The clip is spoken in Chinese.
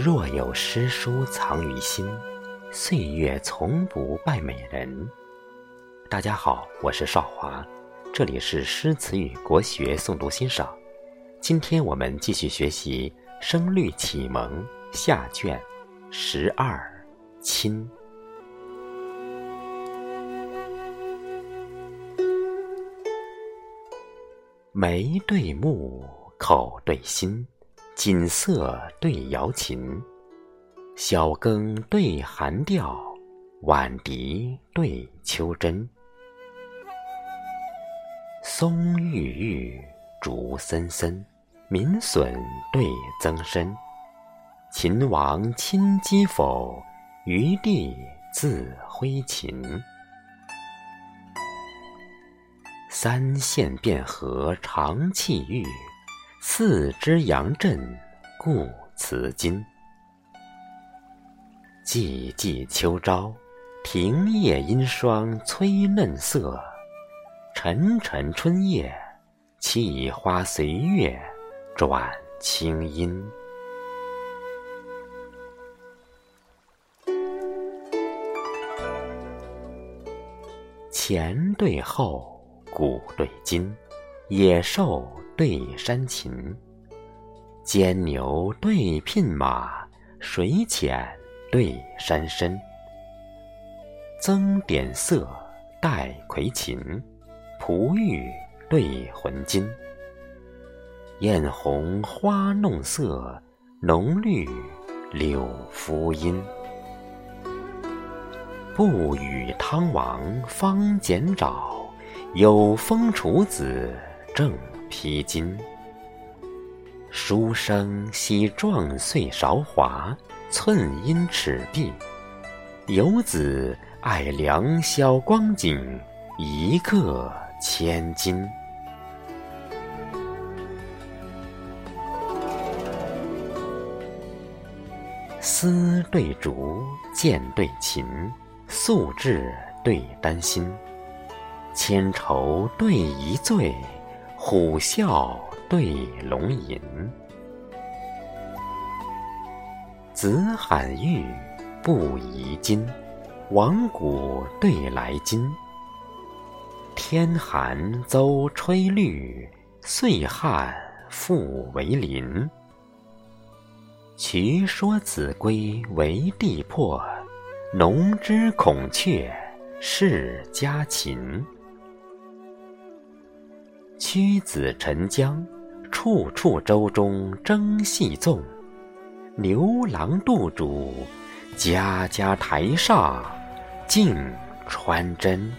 若有诗书藏于心，岁月从不败美人。大家好，我是少华，这里是诗词与国学诵读欣赏。今天我们继续学习《声律启蒙》下卷十二《亲》。眉对目，口对心，锦瑟对瑶琴，晓耕对寒调，晚笛对秋筝。松郁郁，竹森森，鸣笋对曾参。秦王亲击否？余弟自挥琴。三线变和长气郁，四支阳振故辞金。寂寂秋朝，庭叶阴霜催嫩色。沉沉春夜，气花随月转清音。前对后，古对今，野兽对山禽，牵牛对牝马，水浅对山深。增点色，带葵琴。璞玉对浑金，艳红花弄色，浓绿柳敷阴。不与汤王方剪爪，有风楚子正披巾。书生惜壮岁韶华，寸阴尺璧；游子爱良宵光景，一个。千金。丝对竹，剑对琴，素质对丹心。千愁对一醉，虎啸对龙吟。子罕玉，不疑今。王古对来今。天寒邹吹绿，岁旱复为林。渠说子规为地破，农之孔雀是家禽。屈子沉江，处处舟中争细纵。牛郎渡主，家家台上镜穿针。